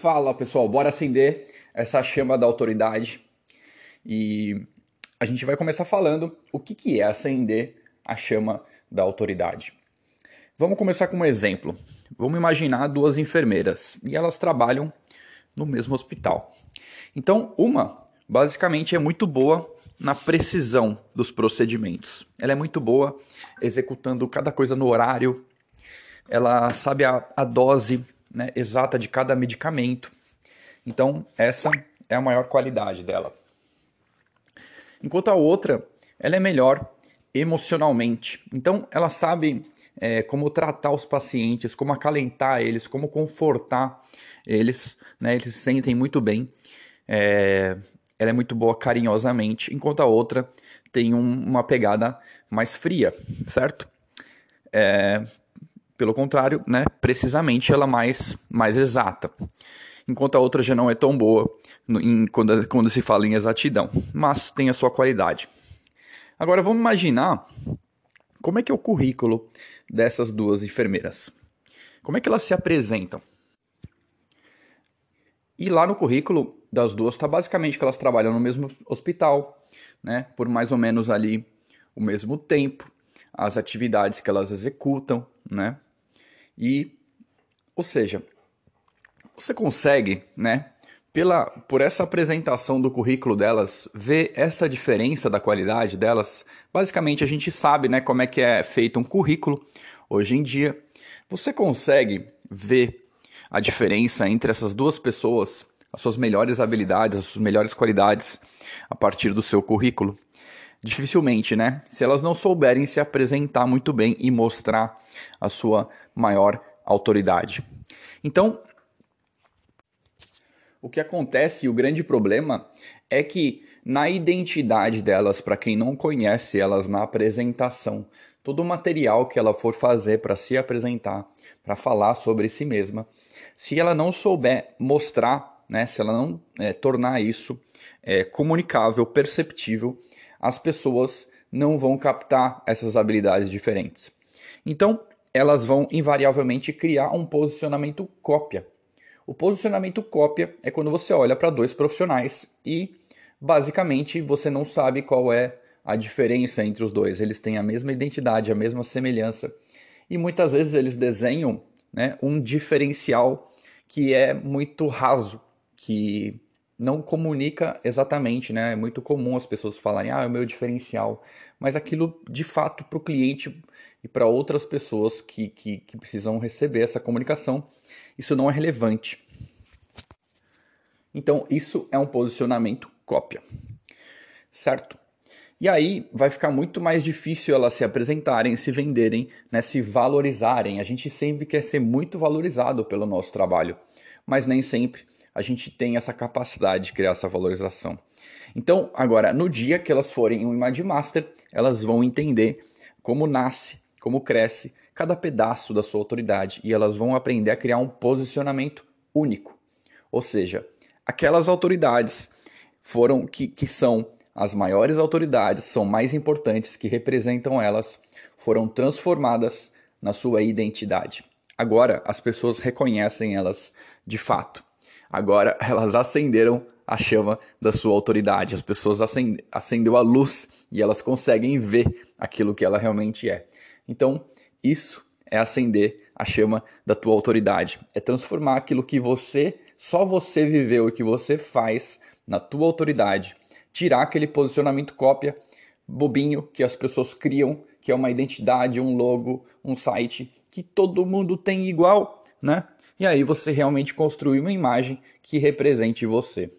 Fala pessoal, bora acender essa chama da autoridade e a gente vai começar falando o que, que é acender a chama da autoridade. Vamos começar com um exemplo. Vamos imaginar duas enfermeiras e elas trabalham no mesmo hospital. Então, uma basicamente é muito boa na precisão dos procedimentos. Ela é muito boa executando cada coisa no horário, ela sabe a, a dose né, exata de cada medicamento. Então, essa é a maior qualidade dela. Enquanto a outra, ela é melhor emocionalmente. Então, ela sabe é, como tratar os pacientes, como acalentar eles, como confortar eles. Né, eles se sentem muito bem. É, ela é muito boa carinhosamente, enquanto a outra tem um, uma pegada mais fria, certo? É, pelo contrário, né, precisamente ela mais, mais exata. Enquanto a outra já não é tão boa no, em, quando, quando se fala em exatidão, mas tem a sua qualidade. Agora vamos imaginar como é que é o currículo dessas duas enfermeiras. Como é que elas se apresentam? E lá no currículo das duas está basicamente que elas trabalham no mesmo hospital, né, por mais ou menos ali o mesmo tempo, as atividades que elas executam, né, e, ou seja, você consegue, né, pela, por essa apresentação do currículo delas, ver essa diferença da qualidade delas. Basicamente, a gente sabe, né, como é que é feito um currículo hoje em dia. Você consegue ver a diferença entre essas duas pessoas, as suas melhores habilidades, as suas melhores qualidades a partir do seu currículo? Dificilmente, né? Se elas não souberem se apresentar muito bem e mostrar a sua maior autoridade. Então, o que acontece e o grande problema é que na identidade delas, para quem não conhece elas na apresentação, todo o material que ela for fazer para se apresentar, para falar sobre si mesma, se ela não souber mostrar, né, se ela não é, tornar isso é, comunicável, perceptível, as pessoas não vão captar essas habilidades diferentes. Então, elas vão invariavelmente criar um posicionamento cópia. O posicionamento cópia é quando você olha para dois profissionais e basicamente você não sabe qual é a diferença entre os dois. Eles têm a mesma identidade, a mesma semelhança e muitas vezes eles desenham né, um diferencial que é muito raso, que não comunica exatamente, né? É muito comum as pessoas falarem, ah, é o meu diferencial. Mas aquilo, de fato, para o cliente e para outras pessoas que, que, que precisam receber essa comunicação, isso não é relevante. Então, isso é um posicionamento cópia, certo? E aí vai ficar muito mais difícil elas se apresentarem, se venderem, né, se valorizarem. A gente sempre quer ser muito valorizado pelo nosso trabalho, mas nem sempre a gente tem essa capacidade de criar essa valorização. Então, agora, no dia que elas forem um Image Master, elas vão entender como nasce, como cresce cada pedaço da sua autoridade e elas vão aprender a criar um posicionamento único. Ou seja, aquelas autoridades foram que, que são as maiores autoridades, são mais importantes, que representam elas, foram transformadas na sua identidade. Agora as pessoas reconhecem elas de fato. Agora elas acenderam a chama da sua autoridade. As pessoas acend acendeu a luz e elas conseguem ver aquilo que ela realmente é. Então, isso é acender a chama da tua autoridade. É transformar aquilo que você, só você viveu e que você faz na tua autoridade. Tirar aquele posicionamento cópia bobinho que as pessoas criam, que é uma identidade, um logo, um site que todo mundo tem igual, né? E aí você realmente construir uma imagem que represente você.